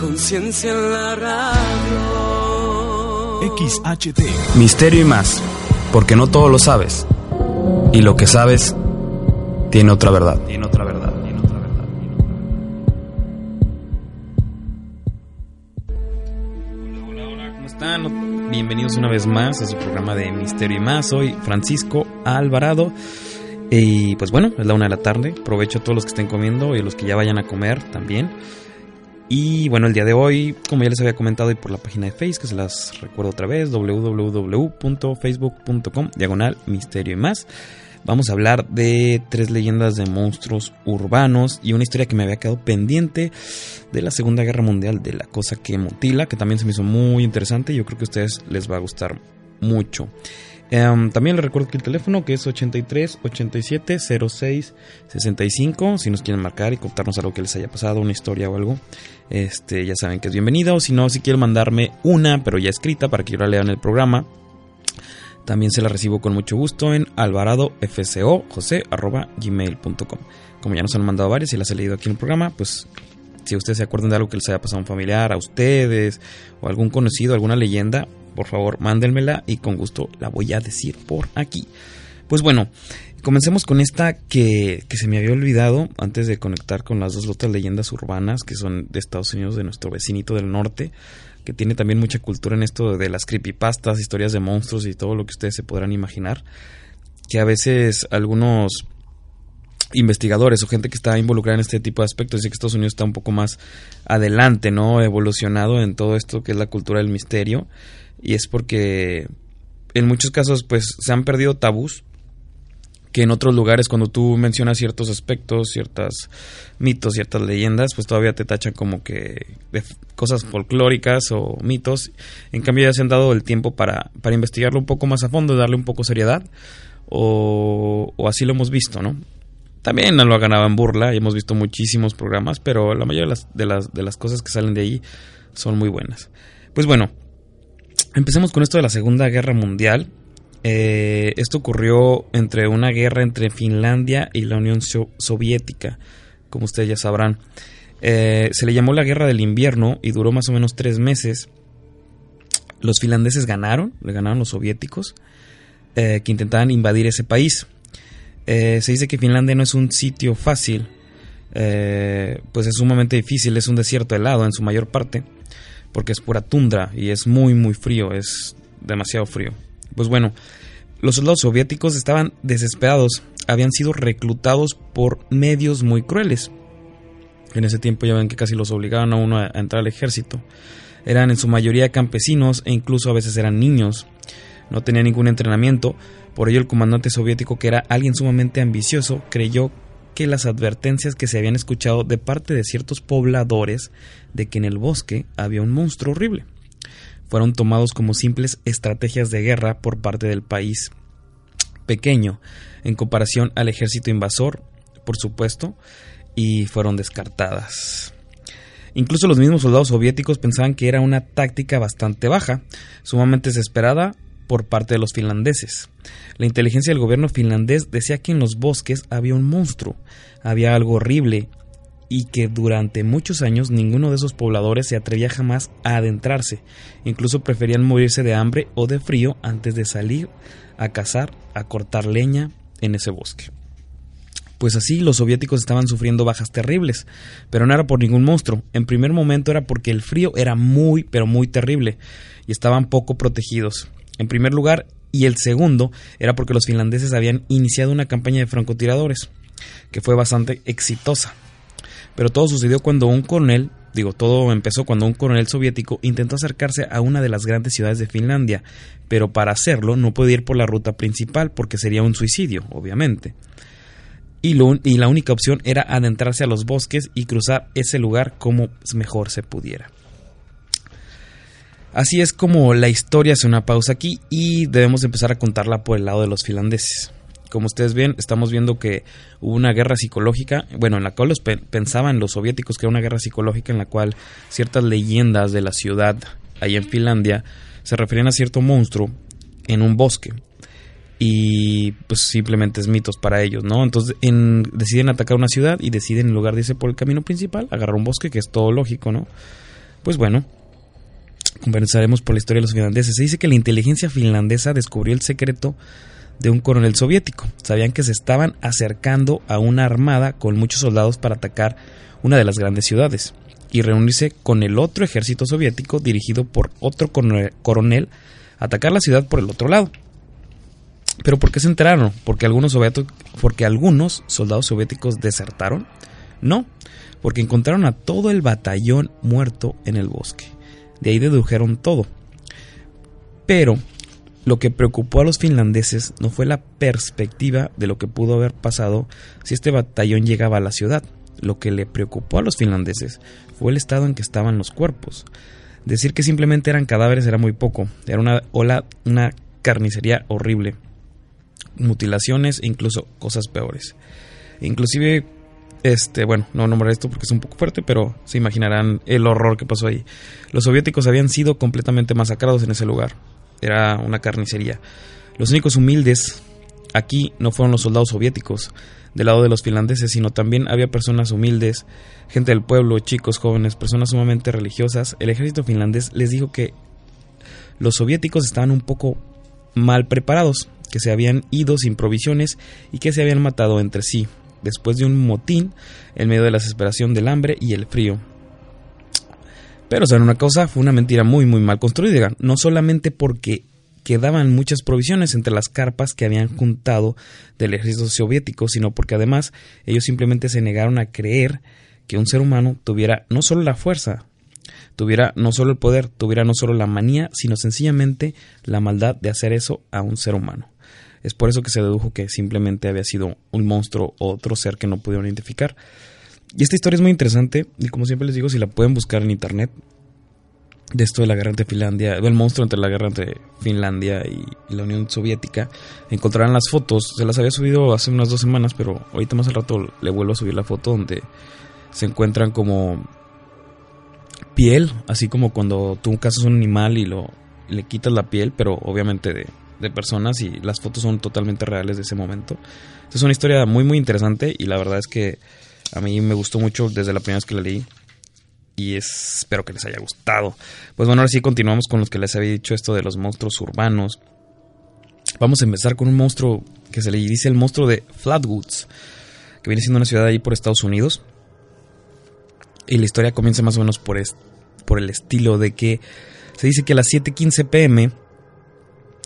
Conciencia en la radio. XHT. Misterio y más, porque no todo lo sabes. Y lo que sabes tiene otra verdad. Tiene otra verdad. Tiene otra verdad. Hola, hola, hola, ¿cómo están? Bienvenidos una vez más a su programa de Misterio y más. Soy Francisco Alvarado. Y pues bueno, es la una de la tarde. Aprovecho a todos los que estén comiendo y a los que ya vayan a comer también. Y bueno, el día de hoy, como ya les había comentado y por la página de Facebook, que se las recuerdo otra vez, www.facebook.com, diagonal, misterio y más. Vamos a hablar de tres leyendas de monstruos urbanos y una historia que me había quedado pendiente de la Segunda Guerra Mundial, de la cosa que mutila, que también se me hizo muy interesante y yo creo que a ustedes les va a gustar mucho. Um, también les recuerdo que el teléfono que es 83 87 06 65. Si nos quieren marcar y contarnos algo que les haya pasado, una historia o algo, este, ya saben que es bienvenido. Si no, si quieren mandarme una, pero ya escrita para que yo la lea en el programa, también se la recibo con mucho gusto en alvaradofcojose.gmail.com. Como ya nos han mandado varias y las he leído aquí en el programa, pues si ustedes se acuerdan de algo que les haya pasado a un familiar, a ustedes, o algún conocido, alguna leyenda, por favor, mándenmela y con gusto la voy a decir por aquí. Pues bueno, comencemos con esta que, que, se me había olvidado antes de conectar con las dos otras leyendas urbanas que son de Estados Unidos, de nuestro vecinito del norte, que tiene también mucha cultura en esto de las creepypastas, historias de monstruos y todo lo que ustedes se podrán imaginar, que a veces algunos investigadores o gente que está involucrada en este tipo de aspectos dice que Estados Unidos está un poco más adelante, ¿no? Evolucionado en todo esto que es la cultura del misterio y es porque en muchos casos pues se han perdido tabús que en otros lugares cuando tú mencionas ciertos aspectos, ciertos mitos, ciertas leyendas, pues todavía te tachan como que de cosas folclóricas o mitos. En cambio ya se han dado el tiempo para, para investigarlo un poco más a fondo, darle un poco seriedad, o, o así lo hemos visto, ¿no? También lo ganado en burla y hemos visto muchísimos programas, pero la mayoría de las, de las, de las cosas que salen de ahí son muy buenas. Pues bueno, Empecemos con esto de la Segunda Guerra Mundial. Eh, esto ocurrió entre una guerra entre Finlandia y la Unión Soviética, como ustedes ya sabrán. Eh, se le llamó la Guerra del Invierno y duró más o menos tres meses. Los finlandeses ganaron, le ganaron los soviéticos, eh, que intentaban invadir ese país. Se dice que Finlandia no es un sitio fácil, pues es sumamente difícil, es un desierto helado en su mayor parte porque es pura tundra y es muy muy frío, es demasiado frío. Pues bueno, los soldados soviéticos estaban desesperados, habían sido reclutados por medios muy crueles. En ese tiempo ya ven que casi los obligaban a uno a entrar al ejército. Eran en su mayoría campesinos e incluso a veces eran niños. No tenían ningún entrenamiento, por ello el comandante soviético, que era alguien sumamente ambicioso, creyó que las advertencias que se habían escuchado de parte de ciertos pobladores de que en el bosque había un monstruo horrible. Fueron tomados como simples estrategias de guerra por parte del país pequeño en comparación al ejército invasor, por supuesto, y fueron descartadas. Incluso los mismos soldados soviéticos pensaban que era una táctica bastante baja, sumamente desesperada por parte de los finlandeses. La inteligencia del gobierno finlandés decía que en los bosques había un monstruo, había algo horrible y que durante muchos años ninguno de esos pobladores se atrevía jamás a adentrarse, incluso preferían morirse de hambre o de frío antes de salir a cazar, a cortar leña en ese bosque. Pues así los soviéticos estaban sufriendo bajas terribles, pero no era por ningún monstruo. En primer momento era porque el frío era muy, pero muy terrible y estaban poco protegidos. En primer lugar, y el segundo era porque los finlandeses habían iniciado una campaña de francotiradores, que fue bastante exitosa. Pero todo sucedió cuando un coronel, digo, todo empezó cuando un coronel soviético intentó acercarse a una de las grandes ciudades de Finlandia, pero para hacerlo no puede ir por la ruta principal porque sería un suicidio, obviamente. y, y la única opción era adentrarse a los bosques y cruzar ese lugar como mejor se pudiera. Así es como la historia hace una pausa aquí y debemos empezar a contarla por el lado de los finlandeses. Como ustedes ven, estamos viendo que hubo una guerra psicológica, bueno, en la cual los pensaban los soviéticos que era una guerra psicológica en la cual ciertas leyendas de la ciudad ahí en Finlandia se referían a cierto monstruo en un bosque y pues simplemente es mitos para ellos, ¿no? Entonces deciden atacar una ciudad y deciden en lugar de irse por el camino principal agarrar un bosque que es todo lógico, ¿no? Pues bueno, conversaremos por la historia de los finlandeses. Se dice que la inteligencia finlandesa descubrió el secreto de un coronel soviético. Sabían que se estaban acercando a una armada con muchos soldados para atacar una de las grandes ciudades y reunirse con el otro ejército soviético dirigido por otro coronel atacar la ciudad por el otro lado. ¿Pero por qué se enteraron? ¿Porque algunos, ¿Porque algunos soldados soviéticos desertaron? No, porque encontraron a todo el batallón muerto en el bosque. De ahí dedujeron todo. Pero lo que preocupó a los finlandeses no fue la perspectiva de lo que pudo haber pasado si este batallón llegaba a la ciudad. Lo que le preocupó a los finlandeses fue el estado en que estaban los cuerpos. Decir que simplemente eran cadáveres era muy poco. Era una ola, una carnicería horrible. Mutilaciones e incluso cosas peores. Inclusive, este, bueno, no nombraré esto porque es un poco fuerte, pero se imaginarán el horror que pasó ahí. Los soviéticos habían sido completamente masacrados en ese lugar era una carnicería. Los únicos humildes aquí no fueron los soldados soviéticos del lado de los finlandeses, sino también había personas humildes, gente del pueblo, chicos, jóvenes, personas sumamente religiosas. El ejército finlandés les dijo que los soviéticos estaban un poco mal preparados, que se habían ido sin provisiones y que se habían matado entre sí, después de un motín en medio de la desesperación del hambre y el frío. Pero, ¿saben una cosa? Fue una mentira muy, muy mal construida. No solamente porque quedaban muchas provisiones entre las carpas que habían juntado del ejército soviético, sino porque además ellos simplemente se negaron a creer que un ser humano tuviera no solo la fuerza, tuviera no solo el poder, tuviera no solo la manía, sino sencillamente la maldad de hacer eso a un ser humano. Es por eso que se dedujo que simplemente había sido un monstruo o otro ser que no pudieron identificar. Y esta historia es muy interesante y como siempre les digo, si la pueden buscar en internet, de esto de la guerra entre Finlandia, del monstruo entre la guerra entre Finlandia y, la Unión Soviética, encontrarán las fotos, se las había subido hace unas dos semanas, pero ahorita más al rato le vuelvo a subir la foto donde se encuentran como piel, así como cuando tú cazas un animal y lo le quitas la piel, pero obviamente de, de personas y las fotos son totalmente reales de ese momento. es una historia muy muy interesante y la verdad es que a mí me gustó mucho desde la primera vez que la leí. Y espero que les haya gustado. Pues bueno, ahora sí continuamos con los que les había dicho esto de los monstruos urbanos. Vamos a empezar con un monstruo que se le dice el monstruo de Flatwoods, que viene siendo una ciudad ahí por Estados Unidos. Y la historia comienza más o menos por, por el estilo de que se dice que a las 7:15 pm,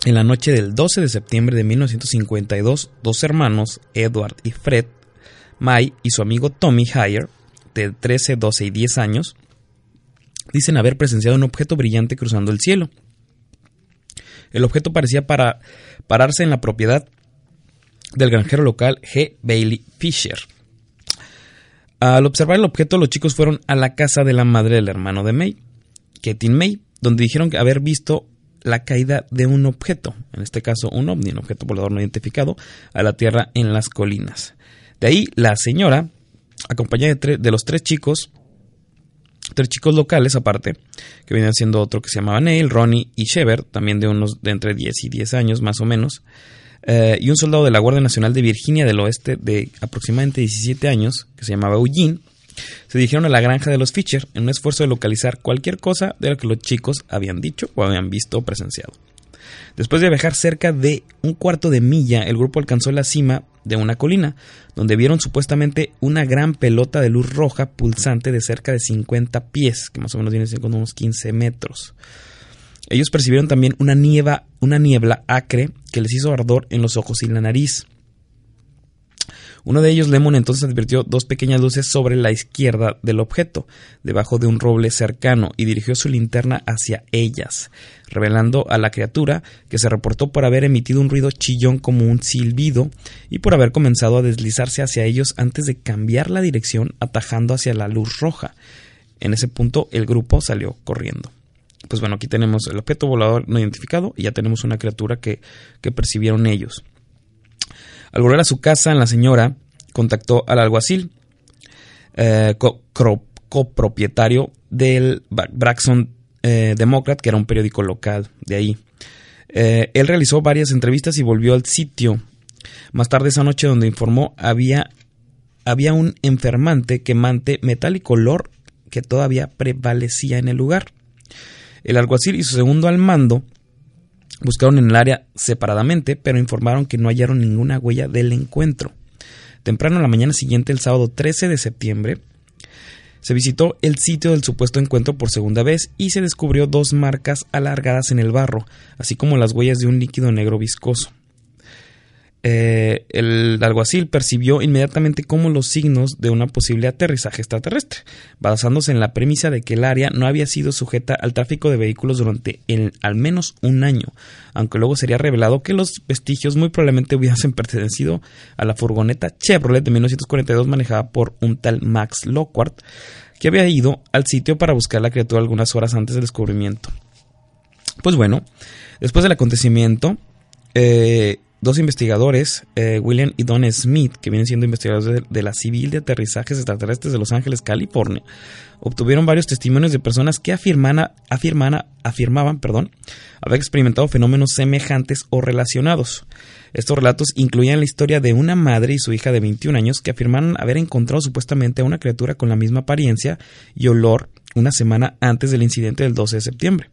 en la noche del 12 de septiembre de 1952, dos hermanos, Edward y Fred, Mai y su amigo Tommy Hire, de 13, 12 y 10 años, dicen haber presenciado un objeto brillante cruzando el cielo. El objeto parecía para pararse en la propiedad del granjero local G. Bailey Fisher. Al observar el objeto, los chicos fueron a la casa de la madre del hermano de May, Ketin May, donde dijeron haber visto la caída de un objeto, en este caso un ovni, un objeto volador no identificado, a la Tierra en las colinas. De ahí la señora, acompañada de, los tres chicos, tres chicos locales aparte, que venían siendo otro que se llamaba Neil, Ronnie y Shever, también de unos de entre 10 y 10 años más o menos, eh, y un soldado de la Guardia Nacional de Virginia del Oeste de aproximadamente 17 años, que se llamaba Eugene, se dirigieron a la granja de los Fisher en un esfuerzo de localizar cualquier cosa de lo que los chicos habían dicho o habían visto o presenciado. Después de viajar cerca de un cuarto de milla, el grupo alcanzó la cima de una colina, donde vieron supuestamente una gran pelota de luz roja pulsante de cerca de 50 pies, que más o menos viene siendo unos 15 metros. Ellos percibieron también una, una niebla acre que les hizo ardor en los ojos y la nariz. Uno de ellos, Lemon, entonces advirtió dos pequeñas luces sobre la izquierda del objeto, debajo de un roble cercano, y dirigió su linterna hacia ellas, revelando a la criatura que se reportó por haber emitido un ruido chillón como un silbido y por haber comenzado a deslizarse hacia ellos antes de cambiar la dirección atajando hacia la luz roja. En ese punto el grupo salió corriendo. Pues bueno, aquí tenemos el objeto volador no identificado y ya tenemos una criatura que, que percibieron ellos. Al volver a su casa, la señora contactó al alguacil, eh, copropietario del Braxton eh, Democrat, que era un periódico local de ahí. Eh, él realizó varias entrevistas y volvió al sitio. Más tarde esa noche, donde informó, había, había un enfermante quemante metal y color que todavía prevalecía en el lugar. El alguacil y su segundo al mando buscaron en el área separadamente, pero informaron que no hallaron ninguna huella del encuentro. Temprano en la mañana siguiente, el sábado 13 de septiembre, se visitó el sitio del supuesto encuentro por segunda vez y se descubrió dos marcas alargadas en el barro, así como las huellas de un líquido negro viscoso. Eh, el alguacil percibió inmediatamente como los signos de una posible aterrizaje extraterrestre, basándose en la premisa de que el área no había sido sujeta al tráfico de vehículos durante al menos un año, aunque luego sería revelado que los vestigios muy probablemente hubiesen pertenecido a la furgoneta Chevrolet de 1942 manejada por un tal Max Lockhart, que había ido al sitio para buscar la criatura algunas horas antes del descubrimiento. Pues bueno, después del acontecimiento, eh, dos investigadores, eh, William y Don Smith, que vienen siendo investigadores de, la Civil de Aterrizajes Extraterrestres de Los Ángeles, California, obtuvieron varios testimonios de personas que afirman, afirmaban perdón, haber experimentado fenómenos semejantes o relacionados. Estos relatos incluían la historia de una madre y su hija de 21 años que afirmaron haber encontrado supuestamente a una criatura con la misma apariencia y olor una semana antes del incidente del 12 de septiembre.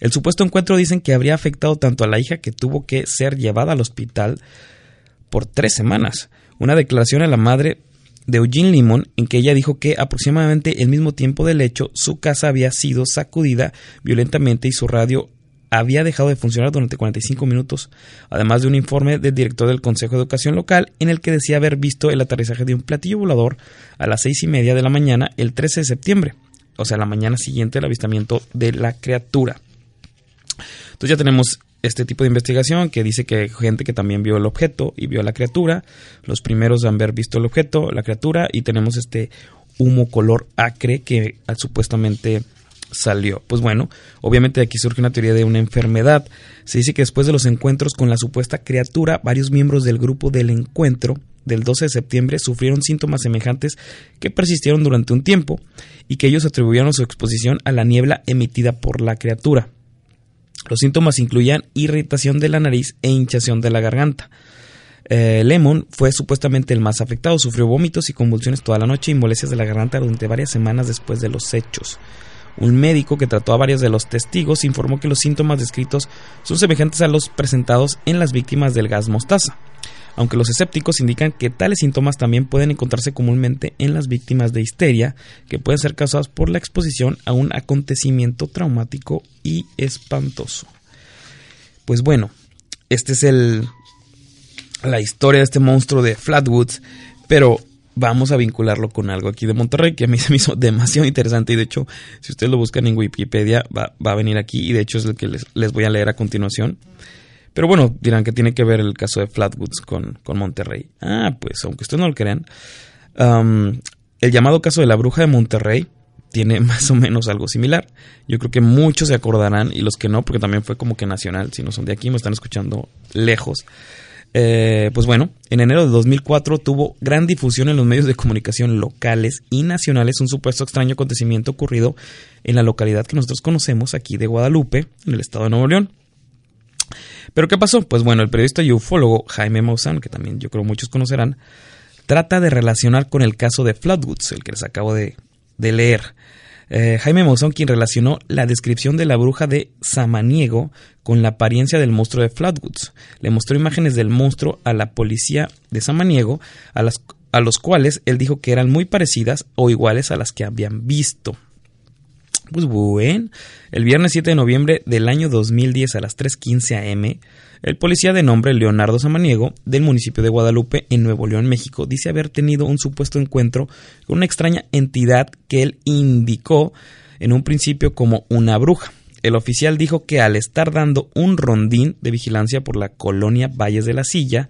El supuesto encuentro dicen que habría afectado tanto a la hija que tuvo que ser llevada al hospital por tres semanas. Una declaración a la madre de Eugene Limon en que ella dijo que aproximadamente el mismo tiempo del hecho su casa había sido sacudida violentamente y su radio había dejado de funcionar durante 45 minutos, además de un informe del director del Consejo de Educación Local en el que decía haber visto el aterrizaje de un platillo volador a las seis y media de la mañana el 13 de septiembre, o sea, la mañana siguiente al avistamiento de la criatura. Entonces ya tenemos este tipo de investigación que dice que gente que también vio el objeto y vio la criatura, los primeros de haber visto el objeto, la criatura, y tenemos este humo color acre que supuestamente salió. Pues bueno, obviamente aquí surge una teoría de una enfermedad. Se dice que después de los encuentros con la supuesta criatura, varios miembros del grupo del encuentro del 12 de septiembre sufrieron síntomas semejantes que persistieron durante un tiempo y que ellos atribuyeron su exposición a la niebla emitida por la criatura. Los síntomas incluían irritación de la nariz e hinchación de la garganta. Eh, Lemon fue supuestamente el más afectado, sufrió vómitos y convulsiones toda la noche y molestias de la garganta durante varias semanas después de los hechos. Un médico que trató a varios de los testigos informó que los síntomas descritos son semejantes a los presentados en las víctimas del gas mostaza aunque los escépticos indican que tales síntomas también pueden encontrarse comúnmente en las víctimas de histeria, que pueden ser causadas por la exposición a un acontecimiento traumático y espantoso. Pues bueno, este es el la historia de este monstruo de Flatwoods, pero vamos a vincularlo con algo aquí de Monterrey que a mí se me hizo demasiado interesante y de hecho si ustedes lo buscan en Wikipedia va, a venir aquí y de hecho es el que les, les voy a leer a continuación. Pero bueno, dirán que tiene que ver el caso de Flatwoods con, con Monterrey. Ah, pues aunque ustedes no lo crean, el llamado caso de la bruja de Monterrey tiene más o menos algo similar. Yo creo que muchos se acordarán y los que no, porque también fue como que nacional, si no son de aquí, me están escuchando lejos. Eh, pues bueno, en enero de 2004 tuvo gran difusión en los medios de comunicación locales y nacionales un supuesto extraño acontecimiento ocurrido en la localidad que nosotros conocemos aquí de Guadalupe, en el estado de Nuevo León. Pero ¿qué pasó? Pues bueno, el periodista y ufólogo Jaime Maussan, que también yo creo muchos conocerán, trata de relacionar con el caso de Floodwoods, el que les acabo de, leer. Eh, Jaime Maussan, quien relacionó la descripción de la bruja de Samaniego con la apariencia del monstruo de Flatwoods. Le mostró imágenes del monstruo a la policía de Samaniego, a, las, a los cuales él dijo que eran muy parecidas o iguales a las que habían visto. Pues bueno, el viernes 7 de noviembre del año 2010 a las 3.15 am, el policía de nombre Leonardo Samaniego, del municipio de Guadalupe, en Nuevo León, México, dice haber tenido un supuesto encuentro con una extraña entidad que él indicó en un principio como una bruja. El oficial dijo que al estar dando un rondín de vigilancia por la colonia Valles de la Silla,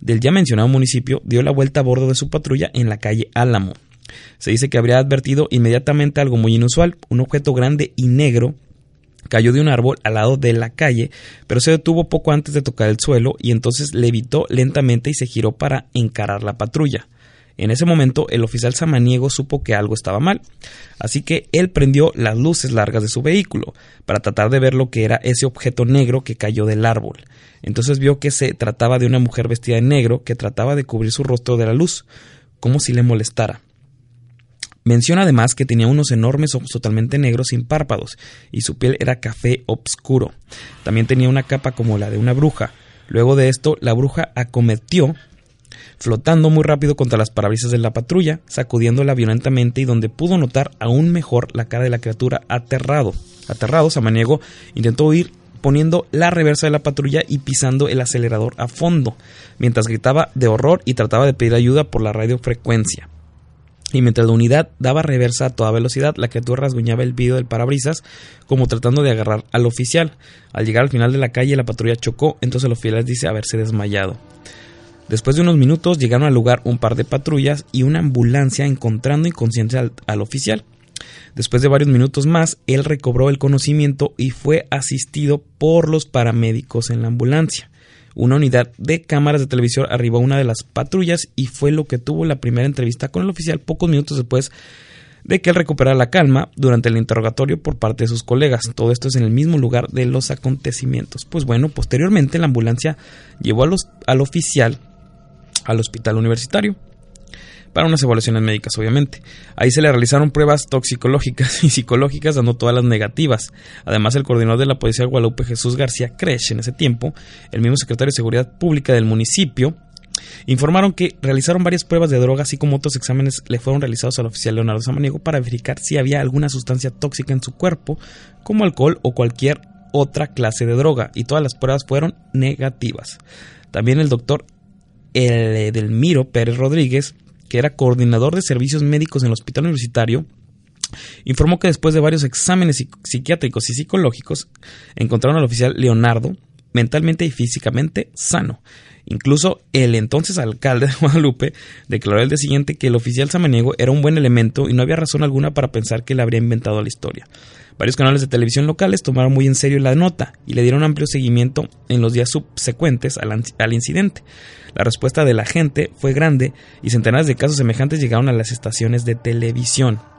del ya mencionado municipio, dio la vuelta a bordo de su patrulla en la calle Álamo. Se dice que habría advertido inmediatamente algo muy inusual, un objeto grande y negro cayó de un árbol al lado de la calle, pero se detuvo poco antes de tocar el suelo y entonces levitó lentamente y se giró para encarar la patrulla. En ese momento el oficial samaniego supo que algo estaba mal, así que él prendió las luces largas de su vehículo para tratar de ver lo que era ese objeto negro que cayó del árbol. Entonces vio que se trataba de una mujer vestida de negro que trataba de cubrir su rostro de la luz, como si le molestara. Menciona además que tenía unos enormes ojos totalmente negros sin párpados y su piel era café obscuro. También tenía una capa como la de una bruja. Luego de esto, la bruja acometió flotando muy rápido contra las parabrisas de la patrulla, sacudiéndola violentamente y donde pudo notar aún mejor la cara de la criatura aterrado. Aterrado, Samaniego intentó huir poniendo la reversa de la patrulla y pisando el acelerador a fondo, mientras gritaba de horror y trataba de pedir ayuda por la radiofrecuencia y mientras la unidad daba reversa a toda velocidad, la criatura rasguñaba el vidrio del parabrisas como tratando de agarrar al oficial. Al llegar al final de la calle, la patrulla chocó, entonces el oficial dice haberse desmayado. Después de unos minutos llegaron al lugar un par de patrullas y una ambulancia encontrando inconsciente al, al oficial. Después de varios minutos más, él recobró el conocimiento y fue asistido por los paramédicos en la ambulancia. Una unidad de cámaras de televisión arribó a una de las patrullas y fue lo que tuvo la primera entrevista con el oficial pocos minutos después de que él recuperara la calma durante el interrogatorio por parte de sus colegas. Todo esto es en el mismo lugar de los acontecimientos. Pues bueno, posteriormente la ambulancia llevó a los, al oficial al hospital universitario para unas evaluaciones médicas, obviamente. Ahí se le realizaron pruebas toxicológicas y psicológicas, dando todas las negativas. Además, el coordinador de la policía de Guadalupe, Jesús García Cresh, en ese tiempo, el mismo secretario de Seguridad Pública del municipio, informaron que realizaron varias pruebas de droga, así como otros exámenes le fueron realizados al oficial Leonardo Samaniego para verificar si había alguna sustancia tóxica en su cuerpo, como alcohol o cualquier otra clase de droga, y todas las pruebas fueron negativas. También el doctor Edelmiro Pérez Rodríguez que era coordinador de servicios médicos en el hospital universitario, informó que después de varios exámenes psiquiátricos y psicológicos, encontraron al oficial Leonardo mentalmente y físicamente sano. Incluso el entonces alcalde de Guadalupe declaró el día siguiente que el oficial samaniego era un buen elemento y no había razón alguna para pensar que le habría inventado la historia. Varios canales de televisión locales tomaron muy en serio la nota y le dieron amplio seguimiento en los días subsecuentes al, incidente. La respuesta de la gente fue grande y centenares de casos semejantes llegaron a las estaciones de televisión.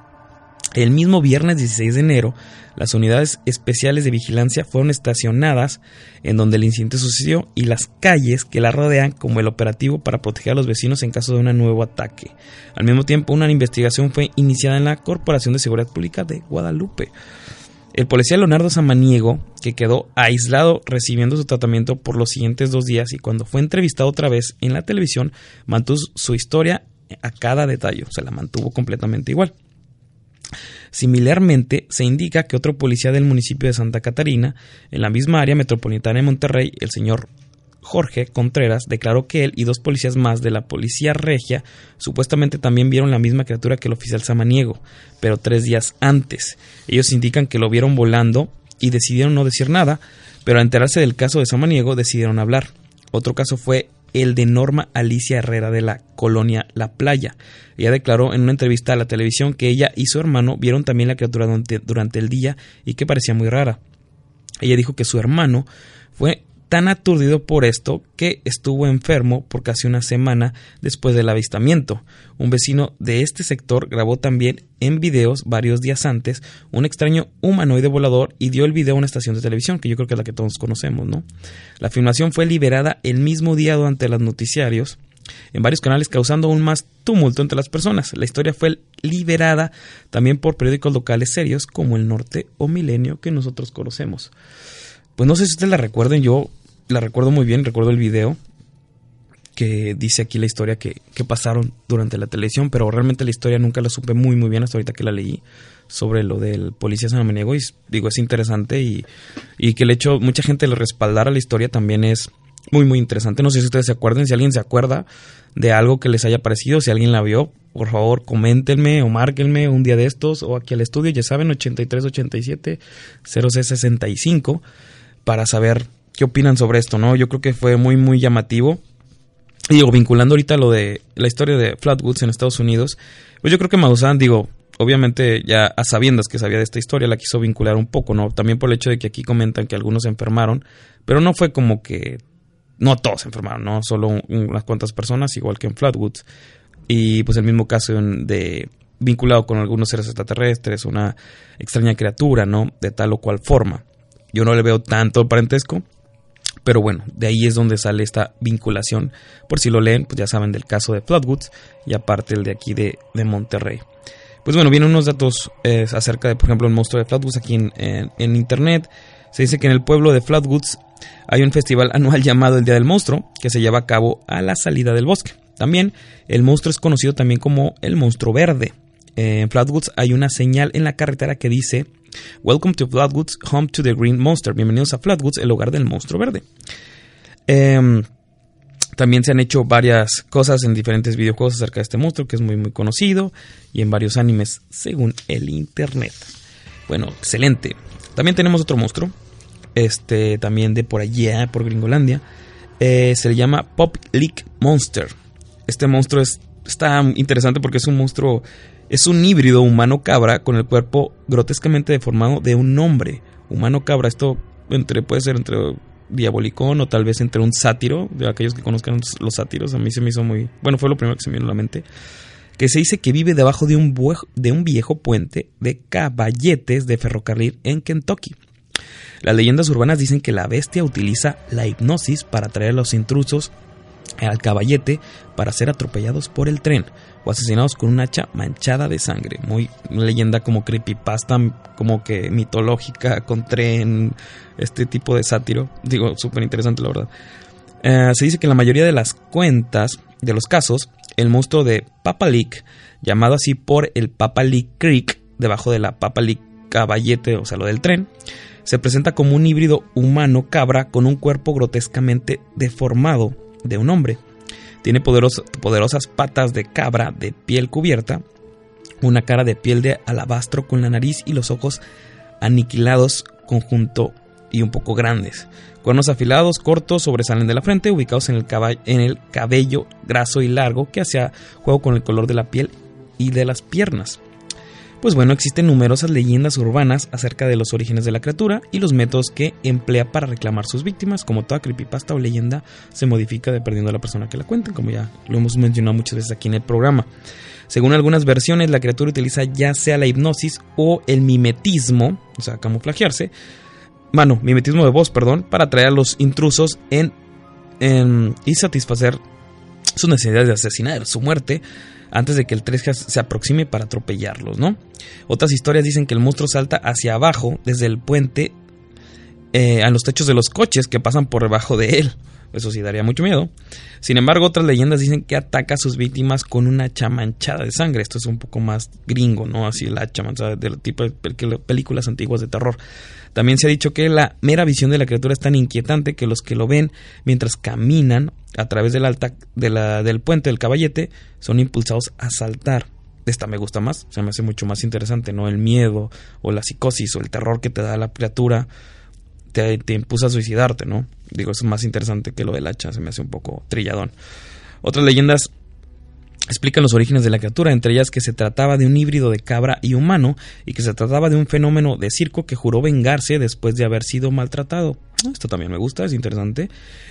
El mismo viernes 16 de enero, las unidades especiales de vigilancia fueron estacionadas en donde el incidente sucedió y las calles que la rodean como el operativo para proteger a los vecinos en caso de un nuevo ataque. Al mismo tiempo, una investigación fue iniciada en la Corporación de Seguridad Pública de Guadalupe. El policía Leonardo Samaniego, que quedó aislado recibiendo su tratamiento por los siguientes dos días y cuando fue entrevistado otra vez en la televisión, mantuvo su historia a cada detalle, se la mantuvo completamente igual. Similarmente, se indica que otro policía del municipio de Santa Catarina, en la misma área metropolitana de Monterrey, el señor Jorge Contreras declaró que él y dos policías más de la policía regia supuestamente también vieron la misma criatura que el oficial samaniego, pero tres días antes. Ellos indican que lo vieron volando y decidieron no decir nada, pero al enterarse del caso de samaniego decidieron hablar. Otro caso fue el de Norma Alicia Herrera de la colonia La Playa. Ella declaró en una entrevista a la televisión que ella y su hermano vieron también la criatura durante, durante el día y que parecía muy rara. Ella dijo que su hermano fue tan aturdido por esto que estuvo enfermo por casi una semana después del avistamiento. Un vecino de este sector grabó también en videos varios días antes un extraño humanoide volador y dio el video a una estación de televisión, que yo creo que es la que todos conocemos, ¿no? La filmación fue liberada el mismo día durante los noticiarios en varios canales causando aún más tumulto entre las personas. La historia fue liberada también por periódicos locales serios como El Norte o Milenio que nosotros conocemos. Pues no sé si ustedes la recuerden, yo la recuerdo muy bien, recuerdo el video. que dice aquí la historia que, que, pasaron durante la televisión, pero realmente la historia nunca la supe muy muy bien hasta ahorita que la leí sobre lo del policía sanamaniego y digo es interesante y, y que el hecho mucha gente le respaldara la historia también es muy muy interesante. No sé si ustedes se acuerdan, si alguien se acuerda de algo que les haya parecido, si alguien la vio, por favor coméntenme o márquenme un día de estos o aquí al estudio, ya saben, 8387 0665 para saber qué opinan sobre esto, ¿no? Yo creo que fue muy muy llamativo y digo, vinculando ahorita lo de la historia de Flatwoods en Estados Unidos, pues yo creo que Maussan, digo, obviamente ya a sabiendas que sabía de esta historia, la quiso vincular un poco, ¿no? También por el hecho de que aquí comentan que algunos se enfermaron, pero no fue como que, no todos se enfermaron, ¿no? Solo unas cuantas personas, igual que en Flatwoods. Y pues el mismo caso de vinculado con algunos seres extraterrestres, una extraña criatura, ¿no? De tal o cual forma. Yo no le veo tanto parentesco, pero bueno, de ahí es donde sale esta vinculación. Por si lo leen, pues ya saben del caso de Floodwoods y aparte el de aquí de, Monterrey. Pues bueno, vienen unos datos eh, acerca de, por ejemplo, el monstruo de Flatwoods aquí en, internet. Se dice que en el pueblo de Flatwoods hay un festival anual llamado el Día del Monstruo, que se lleva a cabo a la salida del bosque. También el monstruo es conocido también como el monstruo verde. En Flatwoods hay una señal en la carretera que dice Welcome to Flatwoods, home to the Green Monster. Bienvenidos a Flatwoods, el hogar del monstruo verde. Em, también se han hecho varias cosas en diferentes videojuegos acerca de este monstruo, que es muy muy conocido, y en varios animes según el internet. Bueno, excelente. También tenemos otro monstruo, este también de por allá, por Gringolandia. Eh, se le llama Pop Leak Monster. Este monstruo es, está interesante porque es un monstruo es un híbrido humano-cabra con el cuerpo grotescamente deformado de un hombre. Humano-cabra, esto entre, puede ser entre diabolicón o tal vez entre un sátiro, de aquellos que conozcan los sátiros, a mí se me hizo muy... Bueno, fue lo primero que se me vino a la mente. Que se dice que vive debajo de un, de un viejo puente de caballetes de ferrocarril en Kentucky. Las leyendas urbanas dicen que la bestia utiliza la hipnosis para atraer a los intrusos al caballete para ser atropellados por el tren o asesinados con un hacha manchada de sangre. Muy leyenda como creepypasta, como que mitológica, con tren, este tipo de sátiro. Digo, súper interesante la verdad. Eh, se dice que en la mayoría de las cuentas de los casos, el monstruo de Papa Leak, llamado así por el Papa Leak Creek, debajo de la Papa Leak Caballete, o sea, lo del tren, se presenta como un híbrido humano-cabra con un cuerpo grotescamente deformado de un hombre. Tiene poderosas patas de cabra de piel cubierta, una cara de piel de alabastro con la nariz y los ojos aniquilados, conjunto y un poco grandes. Cuernos afilados, cortos, sobresalen de la frente, ubicados en el, cabello graso y largo que hacía juego con el color de la piel y de las piernas. Pues bueno, existen numerosas leyendas urbanas acerca de los orígenes de la criatura y los métodos que emplea para reclamar sus víctimas. Como toda creepypasta o leyenda se modifica dependiendo de la persona que la cuente, como ya lo hemos mencionado muchas veces aquí en el programa. Según algunas versiones, la criatura utiliza ya sea la hipnosis o el mimetismo, o sea, camuflajearse, bueno, mimetismo de voz, perdón, para atraer a los intrusos en, y satisfacer sus necesidades de asesinar, su muerte, antes de que el 3 se aproxime para atropellarlos, ¿no? Otras historias dicen que el monstruo salta hacia abajo desde el puente eh, a los techos de los coches que pasan por debajo de él. Eso sí daría mucho miedo. Sin embargo, otras leyendas dicen que ataca a sus víctimas con una hacha manchada de sangre. Esto es un poco más gringo, ¿no? Así la hacha manchada del tipo de películas antiguas de terror. También se ha dicho que la mera visión de la criatura es tan inquietante que los que lo ven mientras caminan a través del, alta, de la, del puente del caballete son impulsados a saltar. Esta me gusta más, se me hace mucho más interesante, ¿no? El miedo o la psicosis o el terror que te da la criatura te, impulsa a suicidarte, ¿no? Digo, eso es más interesante que lo del hacha, se me hace un poco trilladón. Otras leyendas explican los orígenes de la criatura, entre ellas que se trataba de un híbrido de cabra y humano y que se trataba de un fenómeno de circo que juró vengarse después de haber sido maltratado. Esto también me gusta, es interesante.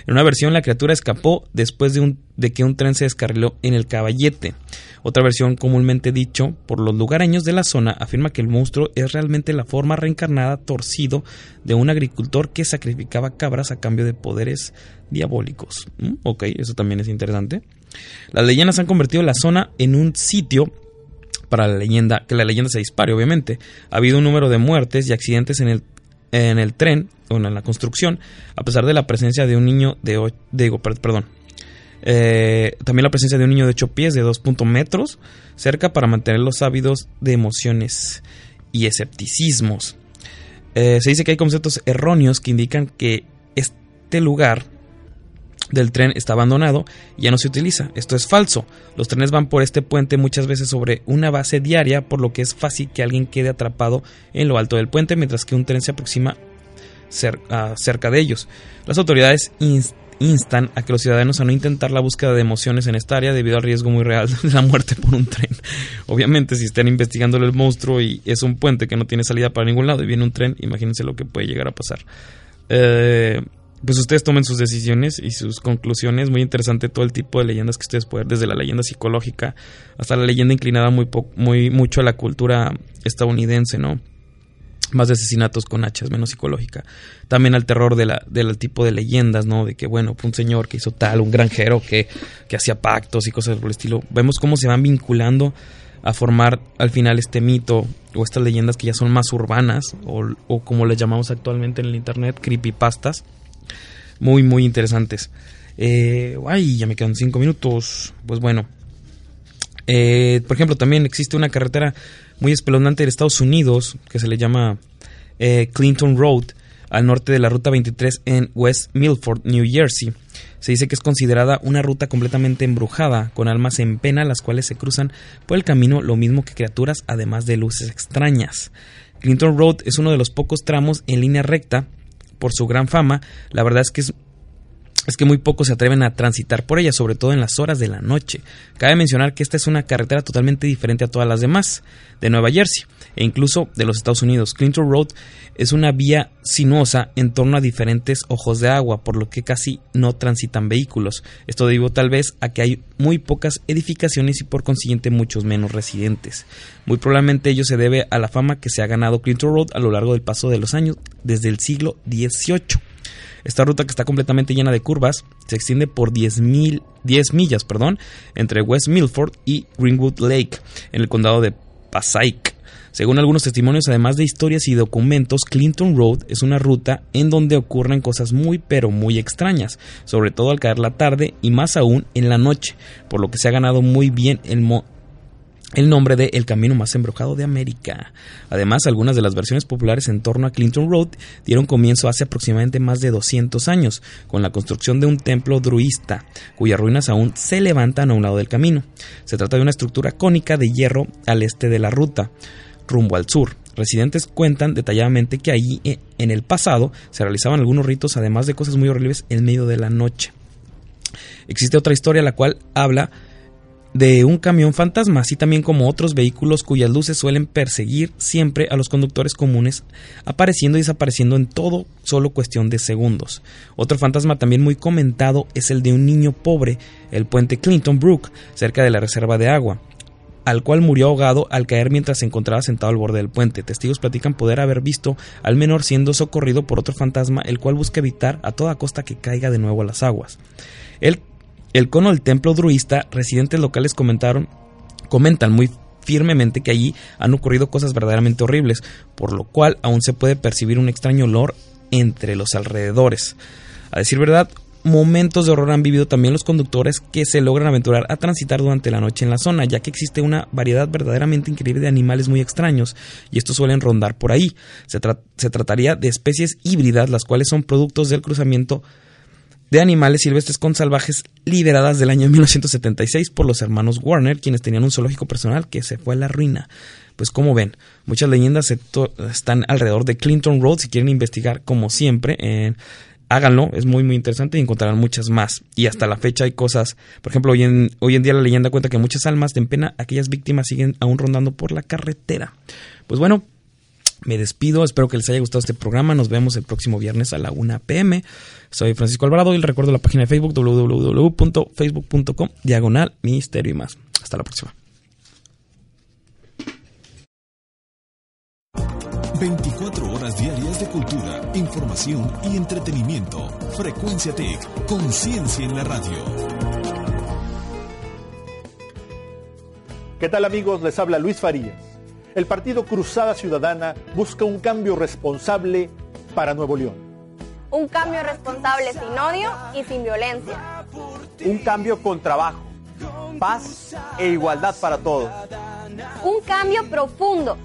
En una versión la criatura escapó después de, un, de que un tren se descarriló en el caballete. Otra versión comúnmente dicho por los lugareños de la zona afirma que el monstruo es realmente la forma reencarnada torcido de un agricultor que sacrificaba cabras a cambio de poderes diabólicos. Mm, ok, eso también es interesante. Las leyendas han convertido la zona en un sitio para la leyenda, que la leyenda se dispare, obviamente. Ha habido un número de muertes y accidentes en el, en el tren, o en la construcción, a pesar de la presencia de un niño de, perdón, Eh, también la presencia de un niño de 8 pies de 2 metros cerca para mantener los ávidos de emociones y escepticismos. Eh, se dice que hay conceptos erróneos que indican que este lugar del tren está abandonado y ya no se utiliza. Esto es falso. Los trenes van por este puente muchas veces sobre una base diaria, por lo que es fácil que alguien quede atrapado en lo alto del puente mientras que un tren se aproxima cerca de ellos. Las autoridades instan a que los ciudadanos a no intentar la búsqueda de emociones en esta área debido al riesgo muy real de la muerte por un tren. Obviamente, si están investigando el monstruo y es un puente que no tiene salida para ningún lado y viene un tren, imagínense lo que puede llegar a pasar. Eh, pues ustedes tomen sus decisiones y sus conclusiones. Muy interesante todo el tipo de leyendas que ustedes pueden, desde la leyenda psicológica hasta la leyenda inclinada muy, muy mucho a la cultura estadounidense, ¿no? Más de asesinatos con hachas, menos psicológica. También al terror de la, del tipo de leyendas, ¿no? De que, bueno, un señor que hizo tal, un granjero que, que hacía pactos y cosas por el estilo. Vemos cómo se van vinculando a formar al final este mito o estas leyendas que ya son más urbanas o, o como les llamamos actualmente en el internet, creepypastas muy, muy interesantes. Eh, ay, ya me quedan cinco minutos. Pues bueno. Eh, por ejemplo, también existe una carretera muy espeluznante de Estados Unidos que se le llama eh, Clinton Road, al norte de la Ruta 23 en West Milford, New Jersey. Se dice que es considerada una ruta completamente embrujada, con almas en pena, las cuales se cruzan por el camino lo mismo que criaturas, además de luces extrañas. Clinton Road es uno de los pocos tramos en línea recta por su gran fama, la verdad es que es que muy pocos se atreven a transitar por ella, sobre todo en las horas de la noche. Cabe mencionar que esta es una carretera totalmente diferente a todas las demás de Nueva Jersey e incluso de los Estados Unidos. Clinton Road es una vía sinuosa en torno a diferentes ojos de agua, por lo que casi no transitan vehículos. Esto debido tal vez a que hay muy pocas edificaciones y por consiguiente muchos menos residentes. Muy probablemente ello se debe a la fama que se ha ganado Clinton Road a lo largo del paso de los años desde el siglo XVIII. Esta ruta que está completamente llena de curvas se extiende por 10, 10 millas perdón, entre West Milford y Greenwood Lake en el condado de Passaic. Según algunos testimonios, además de historias y documentos, Clinton Road es una ruta en donde ocurren cosas muy pero muy extrañas, sobre todo al caer la tarde y más aún en la noche, por lo que se ha ganado muy bien el, el nombre de El Camino Más Embrujado de América. Además, algunas de las versiones populares en torno a Clinton Road dieron comienzo hace aproximadamente más de 200 años, con la construcción de un templo druista, cuyas ruinas aún se levantan a un lado del camino. Se trata de una estructura cónica de hierro al este de la ruta, rumbo al sur. Residentes cuentan detalladamente que allí, eh, en el pasado, se realizaban algunos ritos, además de cosas muy horribles, en medio de la noche. Existe otra historia la cual habla de un camión fantasma, así también como otros vehículos cuyas luces suelen perseguir siempre a los conductores comunes, apareciendo y desapareciendo en todo solo cuestión de segundos. Otro fantasma también muy comentado es el de un niño pobre, el puente Clinton Brook, cerca de la reserva de agua al cual murió ahogado al caer mientras se encontraba sentado al borde del puente. Testigos platican poder haber visto al menor siendo socorrido por otro fantasma, el cual busca evitar a toda costa que caiga de nuevo a las aguas. El cono del templo druista, residentes locales comentaron, comentan muy firmemente que allí han ocurrido cosas verdaderamente horribles, por lo cual aún se puede percibir un extraño olor entre los alrededores. A decir verdad, momentos de horror han vivido también los conductores que se logran aventurar a transitar durante la noche en la zona, ya que existe una variedad verdaderamente increíble de animales muy extraños, y estos suelen rondar por ahí. Se, se trataría de especies híbridas, las cuales son productos del cruzamiento de animales silvestres con salvajes lideradas del año 1976 por los hermanos Warner, quienes tenían un zoológico personal que se fue a la ruina. Pues como ven, muchas leyendas están alrededor de Clinton Road. Si quieren investigar, como siempre, háganlo, es muy muy interesante y encontrarán muchas más. Y hasta la fecha hay cosas, por ejemplo, hoy en, hoy en día la leyenda cuenta que muchas almas de pena, aquellas víctimas siguen aún rondando por la carretera. Pues bueno, me despido, espero que les haya gustado este programa. Nos vemos el próximo viernes a la 1 pm. Soy Francisco Alvarado y les recuerdo la página de Facebook www.facebook.com diagonal misterio y más. Hasta la próxima. 24 horas diarias de cultura, información y entretenimiento. Frecuencia TIC, conciencia en la radio. ¿Qué tal amigos? Les habla Luis Farías el Partido Cruzada Ciudadana busca un cambio responsable para Nuevo León. Un cambio responsable sin odio y sin violencia. Un cambio con trabajo, paz e igualdad para todos. Un cambio profundo